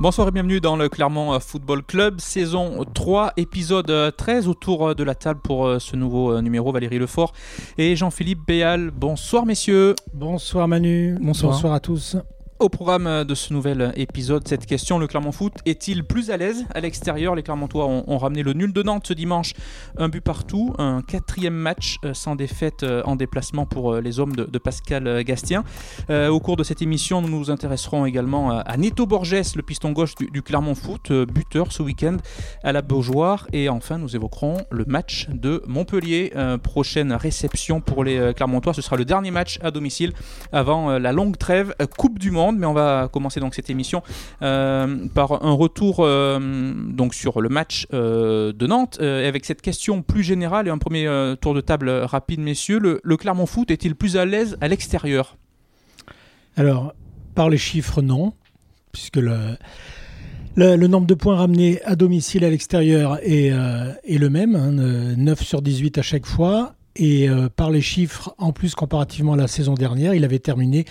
Bonsoir et bienvenue dans le Clermont Football Club, saison 3, épisode 13 autour de la table pour ce nouveau numéro. Valérie Lefort et Jean-Philippe Béal. Bonsoir messieurs. Bonsoir Manu. Bonsoir. Bonsoir à tous. Au programme de ce nouvel épisode, cette question, le Clermont Foot est-il plus à l'aise à l'extérieur? Les Clermontois ont, ramené le nul de Nantes ce dimanche, un but partout, un quatrième match euh, sans défaite euh, en déplacement pour euh, les hommes de, Pascal Gastien. au cours de cette émission, nous nous intéresserons également à Neto Borges, le piston gauche du, Clermont Foot, buteur ce week-end à la Beaujoire. Et enfin, nous évoquerons le match de Montpellier, prochaine réception pour les Clermontois. Ce sera le dernier match à domicile avant la longue trêve Coupe du Monde mais on va commencer donc cette émission euh, par un retour euh, donc sur le match euh, de Nantes, avec cette question plus générale et un premier tour de table rapide, messieurs. Le, Clermont Foot est-il plus à l'aise à l'extérieur? Alors, par les chiffres, non, puisque le, nombre de points ramenés à domicile à l'extérieur est, le même, 9 hein, sur 18 à chaque fois. Et euh, par les chiffres, en plus comparativement à la saison dernière, il avait terminé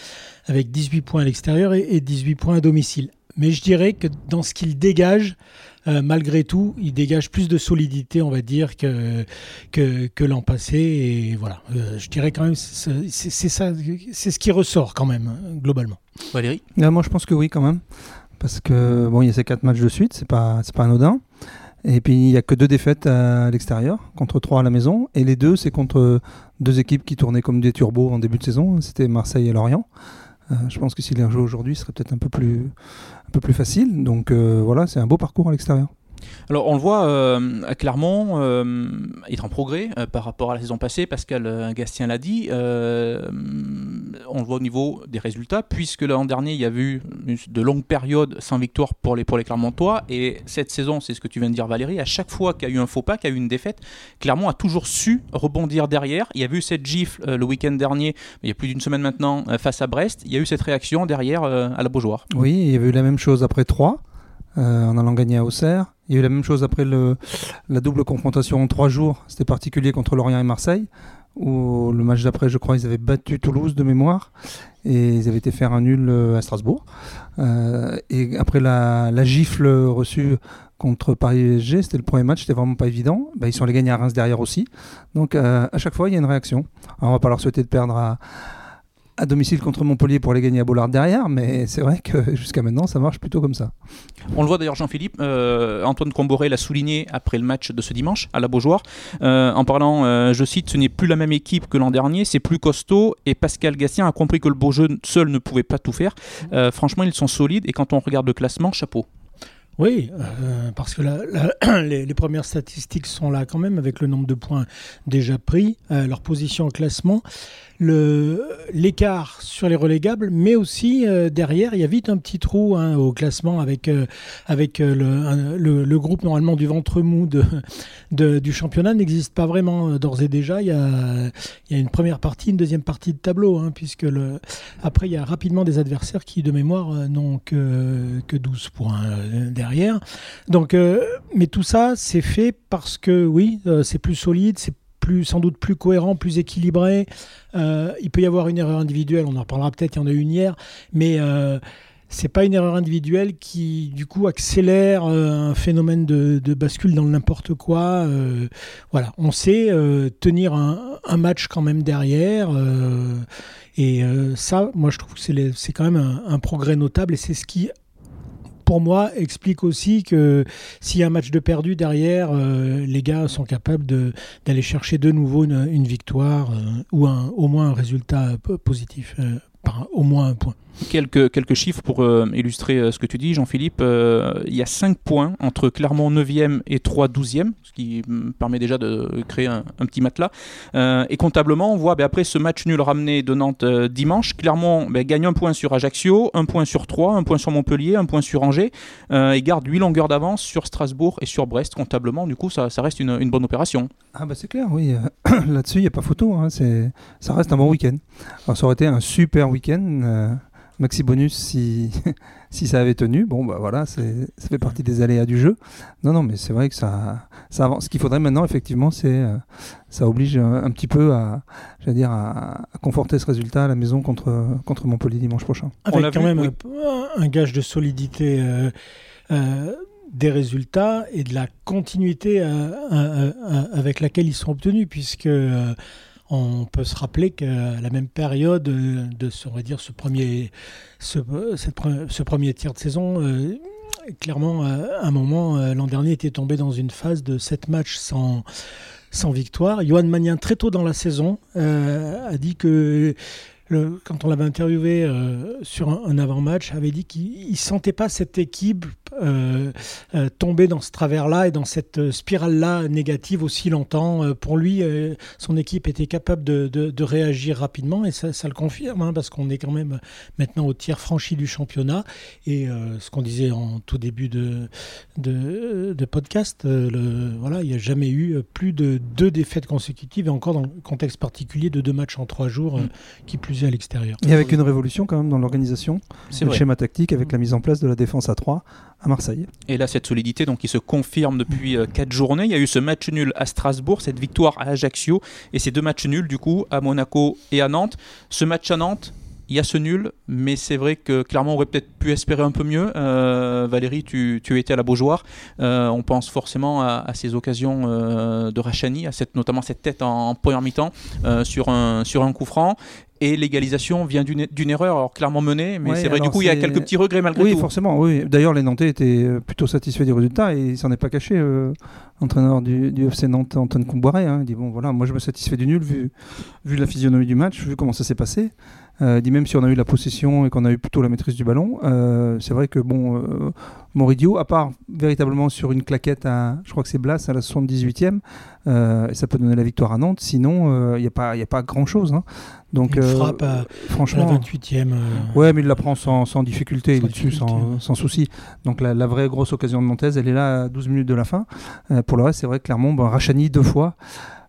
avec 18 points à l'extérieur et, 18 points à domicile. Mais je dirais que dans ce qu'il dégage, euh, malgré tout, il dégage plus de solidité, on va dire, que, que, l'an passé. Et voilà, euh, je dirais quand même, c'est ça, c'est ce qui ressort quand même, globalement. Valérie? Moi, je pense que oui, quand même. Parce que, bon, il y a ces quatre matchs de suite, c'est pas, pas anodin. Et puis il n'y a que deux défaites à l'extérieur, contre trois à la maison. Et les deux, c'est contre deux équipes qui tournaient comme des turbos en début de saison. C'était Marseille et Lorient. Euh, je pense que s'il les rejoué aujourd'hui, ce serait peut-être un peu plus, un peu plus facile. Donc euh, voilà, c'est un beau parcours à l'extérieur. Alors on le voit euh, clairement, euh, il est en progrès euh, par rapport à la saison passée, Pascal Gastien l'a dit, on le voit au niveau des résultats, puisque l'an dernier il y a eu de longues périodes sans victoire pour les, pour les Clermontois, et cette saison, c'est ce que tu viens de dire Valérie, à chaque fois qu'il y a eu un faux pas, qu'il y a eu une défaite, Clermont a toujours su rebondir derrière. Il y a eu cette gifle le week-end dernier, il y a plus d'une semaine maintenant, face à Brest, il y a eu cette réaction derrière à la Beaujoire. Oui, il y avait eu la même chose après 3. En allant gagner à Auxerre. Il y a eu la même chose après la double confrontation en trois jours. C'était particulier contre Lorient et Marseille, où le match d'après, je crois, ils avaient battu Toulouse de mémoire et ils avaient été faire un nul euh, à Strasbourg. Euh, et après la, gifle reçue contre Paris-SG, c'était le premier match, c'était vraiment pas évident. Bah, ils sont allés gagner à Reims derrière aussi. Donc euh, à chaque fois, il y a une réaction. On va pas leur souhaiter de perdre à, à domicile contre Montpellier pour les gagner à Bollard derrière, mais c'est vrai que jusqu'à maintenant, ça marche plutôt comme ça. On le voit d'ailleurs, Jean-Philippe, euh, Antoine Comboré l'a souligné après le match de ce dimanche à la Beaujoire, euh, en parlant, euh, je cite, ce n'est plus la même équipe que l'an dernier, c'est plus costaud, et Pascal Gastien a compris que le beau jeu seul ne pouvait pas tout faire. franchement, ils sont solides, et quand on regarde le classement, chapeau. Oui, parce que les, les, premières statistiques sont là quand même, avec le nombre de points déjà pris, leur position au classement l'écart sur les relégables, mais aussi euh, derrière, il y a vite un petit trou hein, au classement avec, euh, avec euh, le, le, groupe normalement du ventre mou de, du championnat n'existe pas vraiment d'ores et déjà. Il y, a, il y a une première partie, une deuxième partie de tableau, hein, puisque après il y a rapidement des adversaires qui de mémoire n'ont que, que 12 points derrière. Donc, mais tout ça, c'est fait parce que oui, c'est plus solide, c'est sans doute plus cohérent, plus équilibré. Euh, il peut y avoir une erreur individuelle, on en reparlera peut-être, il y en a eu une hier, mais euh, c'est pas une erreur individuelle qui du coup accélère euh, un phénomène de, bascule dans n'importe quoi. Euh, voilà, on sait tenir un, match quand même derrière. et ça, moi je trouve que c'est quand même un progrès notable et c'est ce qui pour moi, explique aussi que s'il y a un match de perdu derrière, euh, les gars sont capables d'aller chercher de nouveau une, victoire euh, ou un, au moins un résultat positif, euh, par au moins un point. Quelques, quelques chiffres pour euh, illustrer euh, ce que tu dis, Jean-Philippe. Euh, il y a 5 points entre Clermont 9e et 3 12e, ce qui me permet déjà de créer un, petit matelas. et comptablement, on voit ben, après ce match nul ramené de Nantes dimanche, Clermont ben, gagne un point sur Ajaccio, un point sur 3, un point sur Montpellier, un point sur Angers, et garde 8 longueurs d'avance sur Strasbourg et sur Brest. Comptablement, du coup, ça, ça reste une, une, bonne opération. Ah bah c'est clair, oui. Là-dessus, il n'y a pas photo. Hein. Ça reste un bon week-end. ça aurait été un super week-end maxi bonus si, si ça avait tenu. Bon, bah voilà, ça fait partie des aléas du jeu. Non, non, mais c'est vrai que ça, ça avance. Ce qu'il faudrait maintenant, effectivement, c'est euh, ça oblige un, petit peu à, dire, à, conforter ce résultat à la maison contre, contre Montpellier dimanche prochain. Avec quand même un, gage de solidité. Euh, euh, des résultats et de la continuité avec laquelle ils sont obtenus, puisque on peut se rappeler qu'à la même période de, ce, premier, tiers de saison, euh, clairement, à un moment, euh, l'an dernier était tombé dans une phase de 7 matchs sans, sans victoire. Johan Magnin, très tôt dans la saison, euh, a dit que quand on l'avait interviewé euh, sur un, avant-match, avait dit qu'il ne sentait pas cette équipe euh, euh, tomber dans ce travers-là et dans cette spirale-là négative aussi longtemps. pour lui, son équipe était capable de, réagir rapidement et ça, le confirme, hein, parce qu'on est quand même maintenant au tiers franchi du championnat. Et ce qu'on disait en tout début de, podcast, voilà, il n'y a jamais eu plus de deux défaites consécutives, et encore dans le contexte particulier de deux matchs en trois jours, qui plus à l'extérieur. Et avec une révolution quand même dans l'organisation, le schéma tactique, avec la mise en place de la défense à 3 à Marseille. Et là, cette solidité donc, qui se confirme depuis 4 euh, journées. Il y a eu ce match nul à Strasbourg, cette victoire à Ajaccio, et ces deux matchs nuls du coup à Monaco et à Nantes. Ce match à Nantes, il y a ce nul, mais c'est vrai que clairement on aurait peut-être pu espérer un peu mieux. Euh, Valérie, tu, tu, étais à la Beaujoire. Euh, on pense forcément à, ces occasions euh, de Rachani, à cette, notamment cette tête en, première mi-temps sur, un, sur un coup franc. Et l'égalisation vient d'une erreur, alors clairement menée, mais c'est vrai, du coup, il y a quelques petits regrets malgré tout. Oui, forcément, oui. D'ailleurs, les Nantais étaient plutôt satisfaits du résultat et il s'en est pas caché, l'entraîneur du, du, FC Nantes, Antoine Comboiré. Hein. Il dit Bon, voilà, moi je me satisfais du nul vu, vu la physionomie du match, vu comment ça s'est passé. Euh, dit même si on a eu la possession et qu'on a eu plutôt la maîtrise du ballon, euh, c'est vrai que bon, euh, Moridio, à part véritablement sur une claquette à, je crois que c'est Blas à la 78e, et ça peut donner la victoire à Nantes. Sinon, il n'y a pas, il a pas grand chose. Hein. Donc, une frappe à, franchement, la 28e. Ouais, mais il la prend sans, sans difficulté, il est dessus sans, sans, souci. Donc la, la, vraie grosse occasion de Nantes, elle est là à 12 minutes de la fin. pour le reste, c'est vrai que Clermont, ben, Rachani deux fois.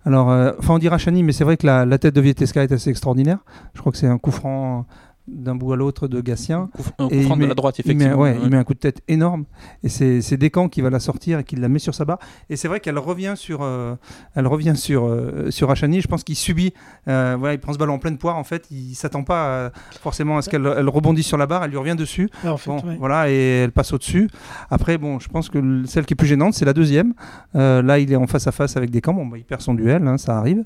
Alors, euh, enfin, on dit Rachani, mais c'est vrai que la, la, tête de Vieteska est assez extraordinaire. Je crois que c'est un coup franc d'un bout à l'autre de Gatien. Un coup franc de la droite, effectivement. Il met, il met, un coup de tête énorme. Et c'est Descamps qui va la sortir et qui la met sur sa barre. Et c'est vrai qu'elle revient sur, euh, elle revient sur, euh, sur Achani. Je pense qu'il subit. Euh, voilà, il prend ce ballon en pleine poire. En fait, il s'attend pas forcément à ce qu'elle elle rebondisse sur la barre. Elle lui revient dessus. Voilà, et elle passe au-dessus. Après, bon, je pense que celle qui est plus gênante, c'est la deuxième. là, il est en face à face avec Descamps. Bon, bah, il perd son duel, hein, ça arrive.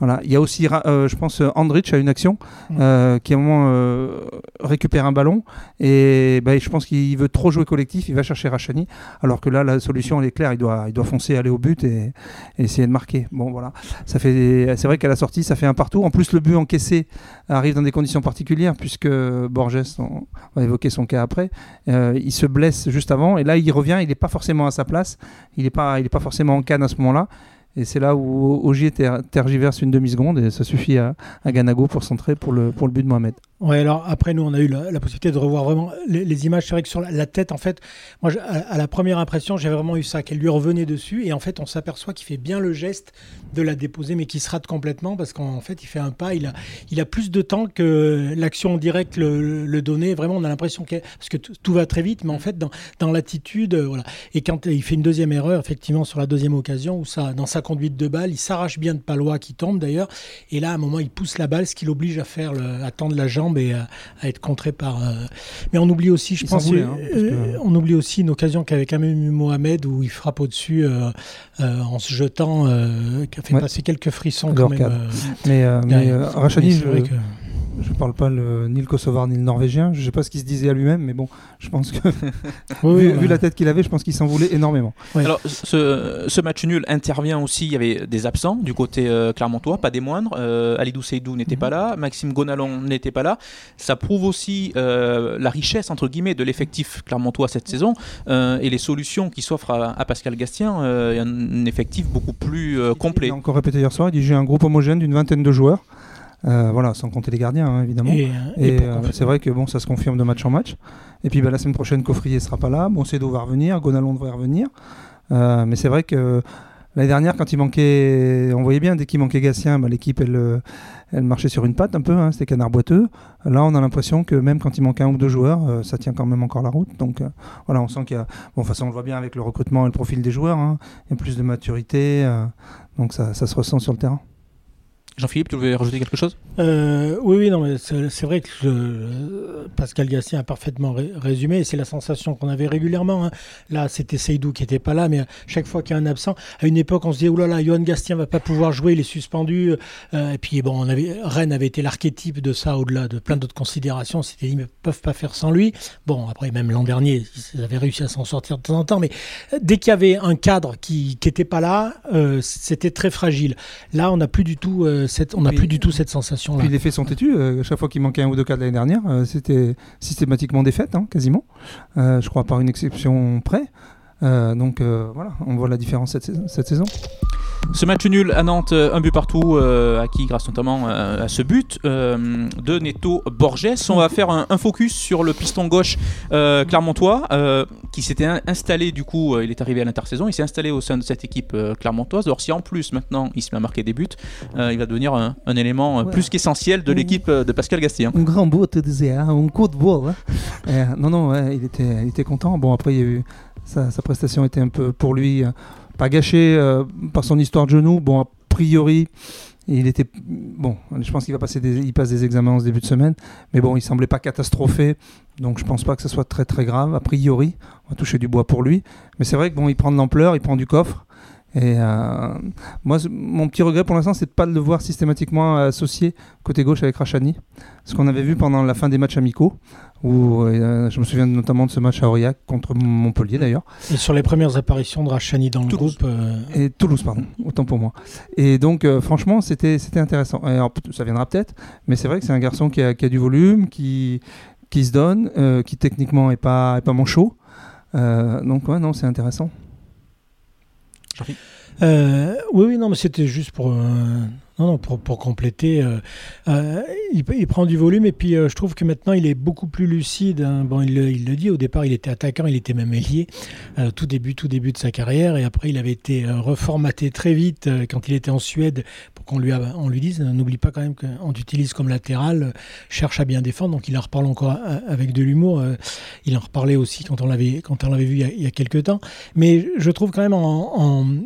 Voilà. Il y a aussi, je pense, Andrich a une action mm. qui est un moment euh, récupère un ballon et bah, je pense qu'il veut trop jouer collectif, il va chercher Rachani, alors que là la solution elle est claire, il doit, il doit foncer, aller au but et, essayer de marquer. Bon voilà, ça fait, c'est vrai qu'à la sortie ça fait un partout. En plus le but encaissé arrive dans des conditions particulières puisque Borges, on va évoquer son cas après, euh, il se blesse juste avant et là il revient, il n'est pas forcément à sa place, il n'est pas, il est pas forcément en canne à ce moment-là. Et c'est là où Ogier tergiverse une demi-seconde et ça suffit à, à Ganago pour centrer pour le, pour le but de Mohamed. Ouais, alors après, nous, on a eu la, possibilité de revoir vraiment les, images. C'est vrai que sur la, tête, en fait, moi, à, la première impression, j'ai vraiment eu ça, qu'elle lui revenait dessus. Et en fait, on s'aperçoit qu'il fait bien le geste de la déposer, mais qu'il se rate complètement parce qu'en fait, il fait un pas. Il a, il a plus de temps que l'action directe le, le donnait. Vraiment, on a l'impression que. Que tout va très vite, mais en fait, dans, dans l'attitude, euh, voilà. Et quand il fait une deuxième erreur, effectivement, sur la deuxième occasion, où ça, dans sa conduite de balle, il s'arrache bien de Palois qui tombe d'ailleurs. Et là, à un moment, il pousse la balle, ce qui l'oblige à faire le, à tendre la jambe et à, être contré par. Euh, mais on oublie aussi, je pense, hein, euh, on oublie aussi une occasion qu'avec Amém Mohamed où il frappe au-dessus euh, en se jetant, qui a fait passer quelques frissons quand même. mais, mais Rachani, je, que je parle pas le, ni le kosovar ni le norvégien. Je sais pas ce qu'il se disait à lui-même, mais bon, je pense que vu, la tête qu'il avait, je pense qu'il s'en voulait énormément. Alors, ce, match nul intervient aussi. Il y avait des absents du côté euh, clermontois, pas des moindres. Euh, Alidou Seydou n'était mhm. pas là, Maxime Gonalon n'était pas là. Ça prouve aussi euh, la richesse entre guillemets de l'effectif clermontois cette saison et les solutions qui s'offrent à, Pascal Gastien. un effectif beaucoup plus complet. Il a encore répété hier soir. Il dit j'ai un groupe homogène d'une vingtaine de joueurs. Euh, voilà, sans compter les gardiens, hein, évidemment. Et, euh, c'est vrai que bon, ça se confirme de match en match. Et puis bah, la semaine prochaine, Coffrier sera pas là. Bon, Cedo va revenir, Gonalon devrait revenir. Euh, mais c'est vrai que L'année dernière, quand il manquait, on voyait bien, dès qu'il manquait Gatien, bah, l'équipe, elle, elle marchait sur une patte un peu, hein, c'était canard boiteux. Là, on a l'impression que même quand il manque un ou deux joueurs, ça tient quand même encore la route. Donc voilà, on sent qu'il y a. Bon, de toute façon, on le voit bien avec le recrutement et le profil des joueurs. Hein. Il y a plus de maturité, donc ça, ça se ressent sur le terrain. Jean-Philippe, tu voulais rajouter quelque chose? Euh, Oui, oui, non, mais c'est vrai que Pascal Gassien a parfaitement résumé. C'est la sensation qu'on avait régulièrement. Hein. Là, c'était Seydou qui n'était pas là, mais chaque fois qu'il y a un absent, à une époque, on se disait oh là là, Johan Gastien va pas pouvoir jouer, il est suspendu. Euh, et puis bon, on avait, Rennes avait été l'archétype de ça, au-delà de plein d'autres considérations. C'était ils ne peuvent pas faire sans lui. Bon, après, même l'an dernier, ils avaient réussi à s'en sortir de temps en temps, mais dès qu'il y avait un cadre qui n'était pas là, euh, c'était très fragile. Là, on n'a plus du tout on n'a plus du tout cette sensation-là. Puis les faits sont têtus. Euh, chaque fois qu'il manquait un ou deux cas de l'année dernière, euh, c'était systématiquement défaite, hein, quasiment. Euh, je crois par une exception près. donc voilà, on voit la différence cette saison. Ce match nul à Nantes, un but partout, euh, acquis grâce notamment à ce but de Neto Borges. On va faire un, focus sur le piston gauche clermontois qui s'était installé, du coup, il est arrivé à l'intersaison, il s'est installé au sein de cette équipe clermontoise. Alors, si en plus maintenant il se met à marquer des buts, il va devenir un, élément plus qu'essentiel de l'équipe de Pascal Gastien. Un grand bout, tu disais, hein, un coup de bois. Hein. non, non, il, était, il était content. Bon, après, il y a eu, sa, sa prestation était un peu pour lui pas gâché euh, par son histoire de genou. Bon, a priori, il était bon. Je pense qu'il va passer passe des examens en ce début de semaine, mais bon, il semblait pas catastrophé, donc je pense pas que ce soit très très grave. A priori, on va toucher du bois pour lui, mais c'est vrai que bon, il prend de l'ampleur, il prend du coffre. Et euh, moi, mon petit regret pour l'instant, c'est de ne pas le voir systématiquement associé côté gauche avec Rachani. Ce qu'on avait vu pendant la fin des matchs amicaux, où euh, je me souviens notamment de ce match à Aurillac contre Montpellier d'ailleurs. Et sur les premières apparitions de Rachani dans le groupe. Euh, Et Toulouse, pardon, autant pour moi. Et donc, franchement, c'était intéressant. ça viendra peut-être, mais c'est vrai que c'est un garçon qui a, qui a, du volume, qui, qui se donne, qui techniquement n'est pas, est pas manchot. donc, ouais, non, c'est intéressant. Euh, oui, oui, non, mais c'était juste pour, euh, non, pour, pour compléter. Euh, il, prend du volume et puis je trouve que maintenant il est beaucoup plus lucide. Hein. Bon, il, il, le dit, au départ il était attaquant, il était même ailier, tout début, tout début de sa carrière et après il avait été reformaté très vite quand il était en Suède qu'on lui, on lui dise n'oublie pas quand même qu'on t'utilise comme latéral, cherche à bien défendre. Donc il en reparle encore avec de l'humour. il en reparlait aussi quand on l'avait quand on l'avait vu il y, a, il quelques temps. Mais je trouve quand même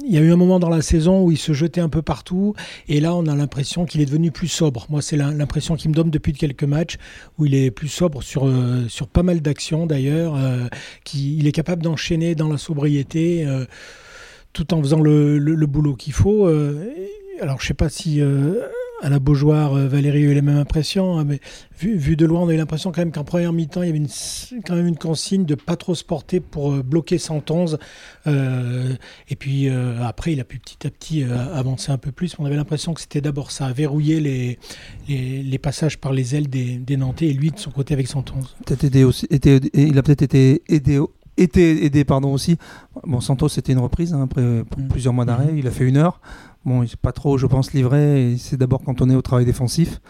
il y a eu un moment dans la saison où il se jetait un peu partout et là on a l'impression qu'il est devenu plus sobre. Moi, c'est l'impression qu'il me donne depuis quelques matchs où il est plus sobre sur, euh, sur pas mal d'actions d'ailleurs, euh, qu'il est capable d'enchaîner dans la sobriété euh, tout en faisant le, le boulot qu'il faut. Alors, je sais pas si à la Beaujoire, euh, Valérie a eu la même impression, hein, mais vu, de loin, on a eu l'impression quand même qu'en première mi-temps, il y avait quand même une consigne de pas trop se porter pour euh, bloquer 111. Euh, et puis après, il a pu petit à petit avancer un peu plus. On avait l'impression que c'était d'abord ça, verrouiller les, les, passages par les ailes des, des, Nantais et lui de son côté avec 111. Peut-être aidé aussi, il a peut-être été aidé été aidé pardon aussi. Bon, Santos c'était une reprise hein, après mm. plusieurs mois d'arrêt. Mm. Il a fait une heure. Bon, il s'est pas trop, je pense, livré. C'est d'abord quand au travail défensif.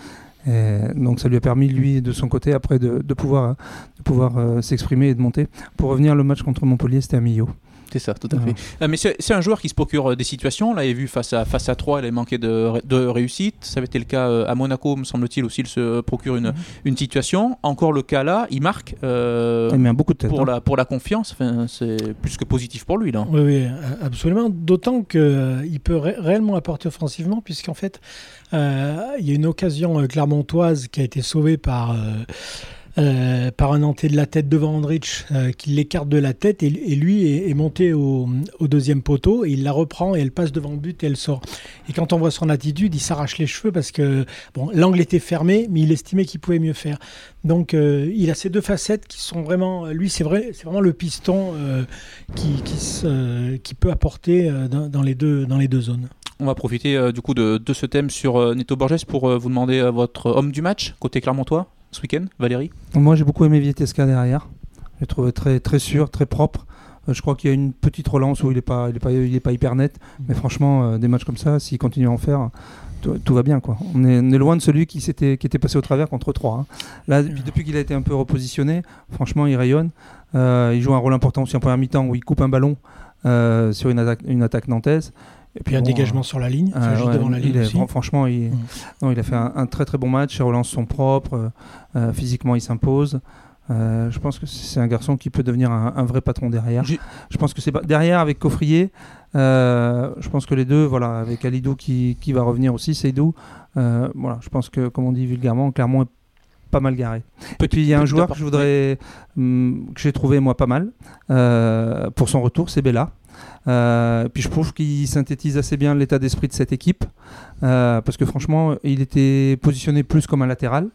donc ça lui a permis, lui, de son côté, après, de, pouvoir, pouvoir euh, s'exprimer et de monter. Pour revenir, le match contre Montpellier, c'était à Millau. C'est ça, tout à fait. Euh, mais c'est un joueur qui se procure euh, des situations. Là, il a vu face à, face à 3, il a manqué de, de réussite. Ça avait été le cas à Monaco, me semble-t-il, aussi, il se procure une, mhm. une situation. Encore le cas là, il marque. il met beaucoup de tête, pour, hein. la, pour la confiance, enfin, c'est plus que positif pour lui. Là. Oui, oui absolument. D'autant qu'il peut réellement apporter offensivement, puisqu'en fait, euh, il y a une occasion clermontoise qui a été sauvée par. Euh, par un hanté de la tête devant Andrich euh, qui l'écarte de la tête et, lui est, monté au, deuxième poteau et il la reprend et elle passe devant le but et elle sort. Et quand on voit son attitude, il s'arrache les cheveux parce que bon, l'angle était fermé, mais il estimait qu'il pouvait mieux faire. Donc euh, il a ces deux facettes qui sont vraiment, lui c'est vrai, c'est vraiment le piston qui, qui, peut apporter dans, les deux, dans les deux zones. On va profiter du coup de, ce thème sur Neto Borges pour vous demander votre homme du match côté Clermontois ce week-end, Valérie? Moi, j'ai beaucoup aimé Vietesca derrière. J'ai trouvé très, très sûr, très propre. Euh, je crois qu'il y a une petite relance où il n'est pas, il est pas, il est pas hyper net. Mais franchement, euh, des matchs comme ça, s'il continue à en faire, tout, va bien. Quoi. On, est, loin de celui qui, s'était, qui était passé au travers contre 3. Hein. Là, depuis, qu'il a été un peu repositionné, franchement, il rayonne. Euh, il joue un rôle important aussi en première mi-temps où il coupe un ballon sur une attaque, une attaque nantaise. Et puis un dégagement sur la ligne, juste devant la ligne aussi. franchement, il, mm. non, il a fait un, très très bon match. Les relances sont propres. physiquement, il s'impose. Euh, je pense que c'est un garçon qui peut devenir un, vrai patron derrière. Je pense que c'est derrière avec Coffrier. Euh, je pense que les deux, voilà, avec Alidou qui, qui va revenir aussi, Seydou. Euh, voilà, je pense que, comme on dit vulgairement, Clermont est pas mal garé. Et puis il y a un joueur que je voudrais, hum, que j'ai trouvé moi pas mal pour son retour, c'est Bella. puis je trouve qu'il synthétise assez bien l'état d'esprit de cette équipe, parce que franchement, il était positionné plus comme un latéral.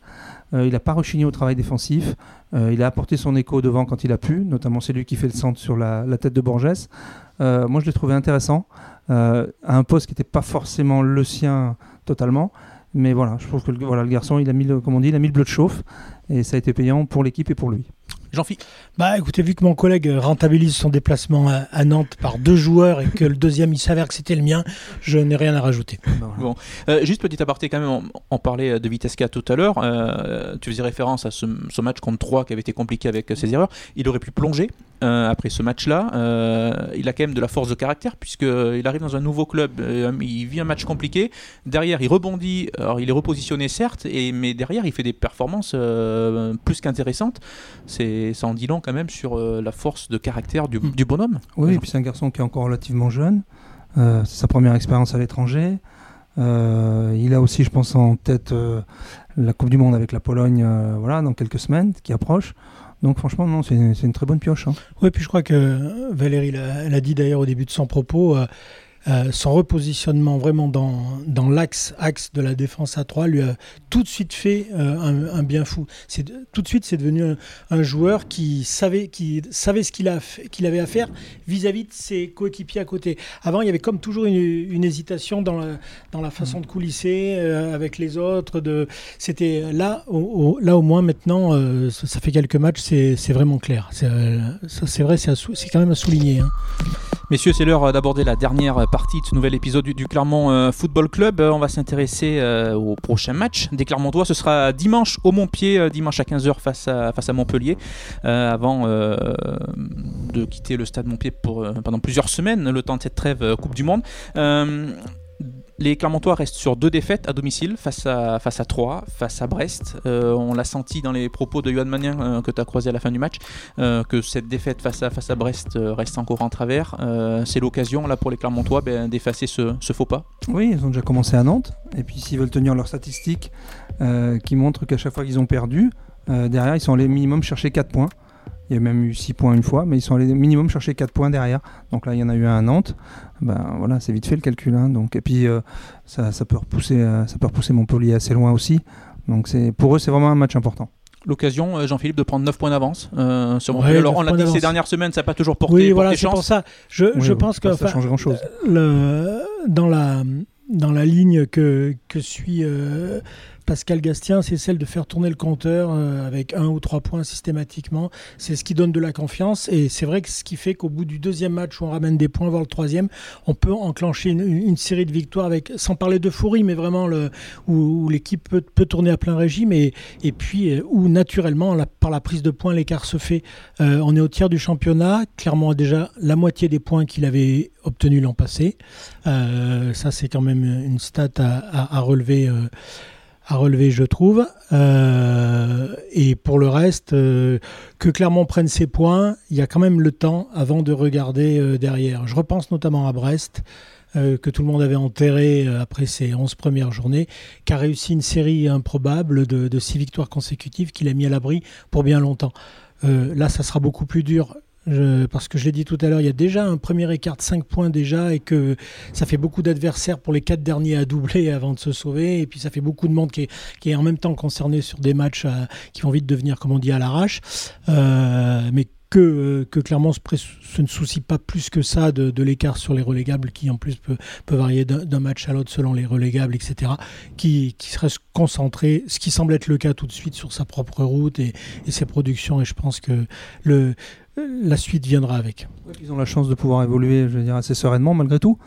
Euh, il n'a pas rechigné au travail défensif. Euh, il a apporté son écho devant quand il a pu, notamment c'est lui qui fait le centre sur la, tête de Borges. Euh, moi, je l'ai trouvé intéressant, à un poste qui n'était pas forcément le sien totalement. Mais voilà, je trouve que le, voilà, le garçon, il a mis le, comme on dit, il a mis le bleu de chauffe et ça a été payant pour l'équipe et pour lui. Jean-Philippe Bah écoutez, vu que mon collègue rentabilise son déplacement à, Nantes par deux joueurs et que le deuxième il s'avère que c'était le mien, je n'ai rien à rajouter. Bon, euh, juste petit aparté quand même, on, parlait de Vitesca tout à l'heure, euh, tu faisais référence à ce, match contre 3 qui avait été compliqué avec ses erreurs, il aurait pu plonger euh, après ce match-là. il a quand même de la force de caractère puisqu'il arrive dans un nouveau club, il vit un match compliqué, derrière il rebondit, alors il est repositionné certes, et, mais derrière il fait des performances plus qu'intéressantes. C'est ça en dit long quand même sur euh, la force de caractère du, mm. bonhomme. Oui, et puis c'est un garçon qui est encore relativement jeune. Euh, c'est sa première expérience à l'étranger. Euh, il a aussi, je pense, en tête la Coupe du Monde avec la Pologne voilà, dans quelques semaines qui approche. Donc franchement, non, c'est une, très bonne pioche. Hein. Oui, puis je crois que Valérie l'a dit d'ailleurs au début de son propos. Euh, son repositionnement vraiment dans, dans l'axe axe de la défense à 3 lui a tout de suite fait euh, un, bien fou. C'est, tout de suite, c'est devenu un, joueur qui savait, qui savait ce qu'il, a qu'il avait à faire vis-à-vis de ses coéquipiers à côté. Avant, il y avait comme toujours une, hésitation dans la, dans la façon de coulisser euh, avec les autres. De, c'était là, au, là au moins maintenant, ça, fait quelques matchs, c'est, vraiment clair. C'est, ça, vrai, c'est, c'est quand même à souligner. Hein. Messieurs, c'est l'heure d'aborder la dernière partie de ce nouvel épisode du, Clermont euh, Football Club. Euh, on va s'intéresser euh, au prochain match des Clermontois. Ce sera dimanche au Montpied, dimanche à 15h face à, face à Montpellier, avant de quitter le stade Montpied pour, pendant plusieurs semaines, le temps de cette trêve Coupe du Monde. Les Clermontois restent sur deux défaites à domicile face à, face à 3, face à Brest. Euh, on l'a senti dans les propos de Johan Magnin euh, que tu as croisé à la fin du match, euh, que cette défaite face à, face à Brest reste encore en travers. c'est l'occasion là pour les Clermontois ben, d'effacer ce, ce, faux pas. Oui, ils ont déjà commencé à Nantes. Et puis s'ils veulent tenir leurs statistiques qui montrent qu'à chaque fois qu'ils ont perdu, derrière ils sont allés minimum chercher 4 points. Il y a même eu 6 points une fois, mais ils sont allés minimum chercher 4 points derrière. Donc là, il y en a eu un à Nantes. Ben voilà, c'est vite fait le calcul. Hein. Donc, et puis, euh, ça, peut repousser, euh, ça peut repousser Montpellier assez loin aussi. Donc c'est, pour eux, c'est vraiment un match important l'occasion, euh, Jean-Philippe, de prendre 9 points d'avance sur Montpellier. Alors, on l'a dit ces dernières semaines, ça n'a pas toujours porté, oui, voilà, c'est pour ça. Je, je pense que ça change grand-chose. Le, dans, la, dans la ligne que, que suit Pascal Gastien, c'est celle de faire tourner le compteur euh, avec un ou trois points systématiquement. C'est ce qui donne de la confiance et c'est vrai que ce qui fait qu'au bout du deuxième match où on ramène des points, voire le troisième, on peut enclencher une, série de victoires avec, sans parler d'euphorie, mais vraiment où, l'équipe peut, tourner à plein régime et, et puis euh, où naturellement, par la prise de points, l'écart se fait. Euh, on est au tiers du championnat, clairement déjà la moitié des points qu'il avait obtenus l'an passé. ça, c'est quand même une stat à, relever à relever, je trouve. Euh, et pour le reste, euh, que Clermont prenne ses points, il y a quand même le temps avant de regarder euh, derrière. Je repense notamment à Brest. que tout le monde avait enterré après ses 11 premières journées, qui a réussi une série improbable de, de six victoires consécutives qu'il a mis à l'abri pour bien longtemps. là, ça sera beaucoup plus dur parce que je l'ai dit tout à l'heure, il y a déjà un premier écart de 5 points déjà et que ça fait beaucoup d'adversaires pour les 4 derniers à doubler avant de se sauver. Et puis ça fait beaucoup de monde qui est, en même temps concerné sur des matchs euh, qui vont vite devenir, comme on dit, à l'arrache. Euh, mais que, que clairement se, ne soucie pas plus que ça de, l'écart sur les relégables qui en plus peut, varier d'un match à l'autre selon les relégables, etc. Qui, qui serait concentré, ce qui semble être le cas tout de suite sur sa propre route et, et ses productions. Et je pense que le, la suite viendra avec. Ils ont la chance de pouvoir évoluer, je veux dire, assez sereinement malgré tout.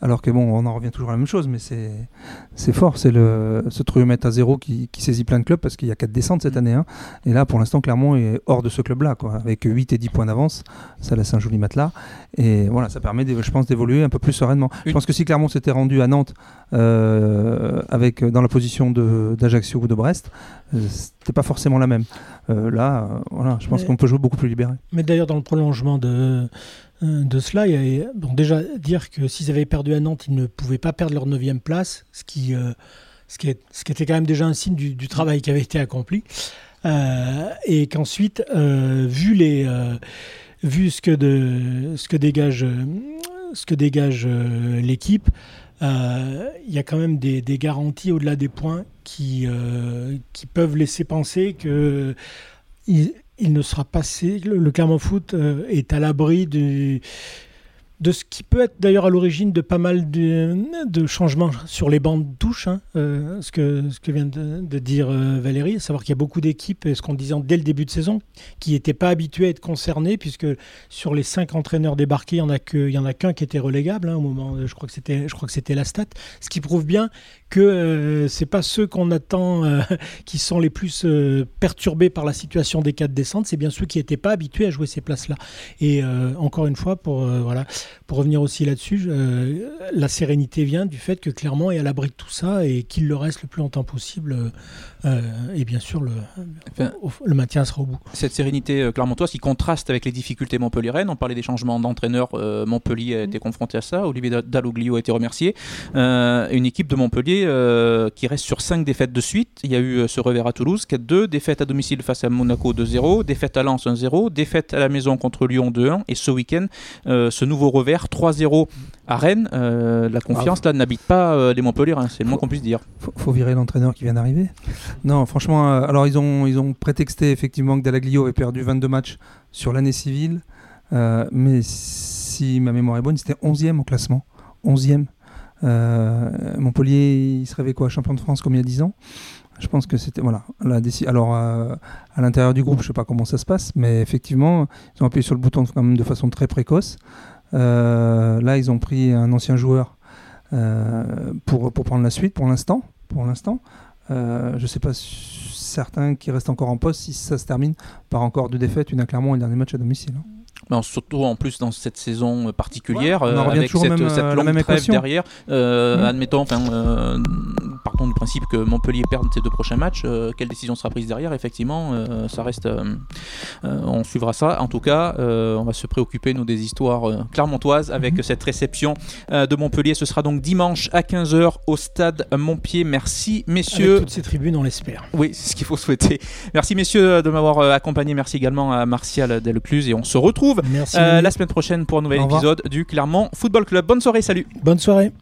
Alors que bon, on en revient toujours à la même chose, mais c'est fort. C'est le ce triomètre à zéro qui, qui, saisit plein de clubs parce qu'il y a 4 descentes cette mm. année. Hein. Et là, pour l'instant, Clermont est hors de ce club-là, quoi. Avec 8 et 10 points d'avance, ça laisse un joli matelas. Et voilà, ça permet, je pense, d'évoluer un peu plus sereinement. Je pense que si Clermont s'était rendu à Nantes euh, avec dans la position d'Ajaccio ou de Brest, euh, c'était pas forcément la même. Euh, là, voilà, je pense qu'on peut jouer beaucoup plus libéré. Mais d'ailleurs, dans le prolongement de euh, de cela. Il bon, déjà, dire que s'ils avaient perdu à Nantes, ils ne pouvaient pas perdre leur neuvième place, ce qui, euh, ce, qui est, ce qui était quand même déjà un signe du, travail qui avait été accompli. Euh, et qu'ensuite, vu, les, vu ce que, de, ce que dégage, ce que dégage l'équipe, il y a quand même des, des garanties au-delà des points qui, qui peuvent laisser penser que il ne sera pas le, le Clermont Foot euh, est à l'abri du, de ce qui peut être d'ailleurs à l'origine de pas mal de, changements sur les bandes de touche, hein, euh, ce, que, ce que vient de, dire euh, Valérie, à savoir qu'il y a beaucoup d'équipes, ce qu'on disait dès le début de saison, qui n'étaient pas habituées à être concernées, puisque sur les cinq entraîneurs débarqués, il n'y en a qu'un qui était relégable hein, au moment, je crois que c'était, je crois que c'était la stat, ce qui prouve bien que euh, c'est pas ceux qu'on attend qui sont les plus perturbés par la situation des quatre descentes, c'est bien ceux qui n'étaient pas habitués à jouer ces places-là. Et encore une fois, pour voilà pour revenir aussi là-dessus, euh, la sérénité vient du fait que Clermont est à l'abri de tout ça et qu'il le reste le plus longtemps possible. Euh, et bien sûr, le, le maintien sera au bout. Cette sérénité euh, clermontoise qui contraste avec les difficultés montpelliéraines. On parlait des changements d'entraîneur. Montpellier a été confronté à ça. Olivier Dalloglio a été remercié. une équipe de Montpellier qui reste sur 5 défaites de suite. Il y a eu ce revers à Toulouse, 4-2, défaite à domicile face à Monaco 2-0, défaite à Lens 1-0, défaite à la maison contre Lyon 2-1. Et ce week-end, ce nouveau revers 3-0 à Rennes. Euh, la confiance ah. là n'habite pas euh, les Montpellier, hein, c'est le moins qu'on puisse dire. Faut, faut virer l'entraîneur qui vient d'arriver. Non, franchement, euh, alors ils ont, ils ont prétexté effectivement que Dalaglio avait perdu 22 matchs sur l'année civile, mais si ma mémoire est bonne, c'était 11e au classement. 11e. Montpellier, il se rêvait quoi Champion de France comme il y a 10 ans? Je pense que c'était voilà la alors à l'intérieur du groupe je sais pas comment ça se passe mais effectivement ils ont appuyé sur le bouton quand même de façon très précoce là, ils ont pris un ancien joueur euh, pour, pour prendre la suite pour l'instant. Pour l'instant, euh, je ne sais pas certains qui restent encore en poste si ça se termine par encore deux défaites, une à Clermont et le dernier match à domicile. Hein surtout en plus dans cette saison particulière, avec cette, cette longue trêve derrière. Mmh. Admettons, enfin, partons du principe que Montpellier perde ses deux prochains matchs, euh, quelle décision sera prise derrière? Effectivement, euh, ça reste. Euh, on suivra ça. En tout cas, on va se préoccuper, nous, des histoires clermontoises avec mhm. cette réception de Montpellier. Ce sera donc dimanche à 15h au stade Montpied. Merci, messieurs. Avec toutes ces tribunes, on l'espère. Oui, c'est ce qu'il faut souhaiter. Merci, messieurs, de m'avoir accompagné. Merci également à Martial Delcluse. Et on se retrouve la semaine prochaine pour un nouvel épisode du Clermont Football Club. Bonne soirée, salut. Bonne soirée.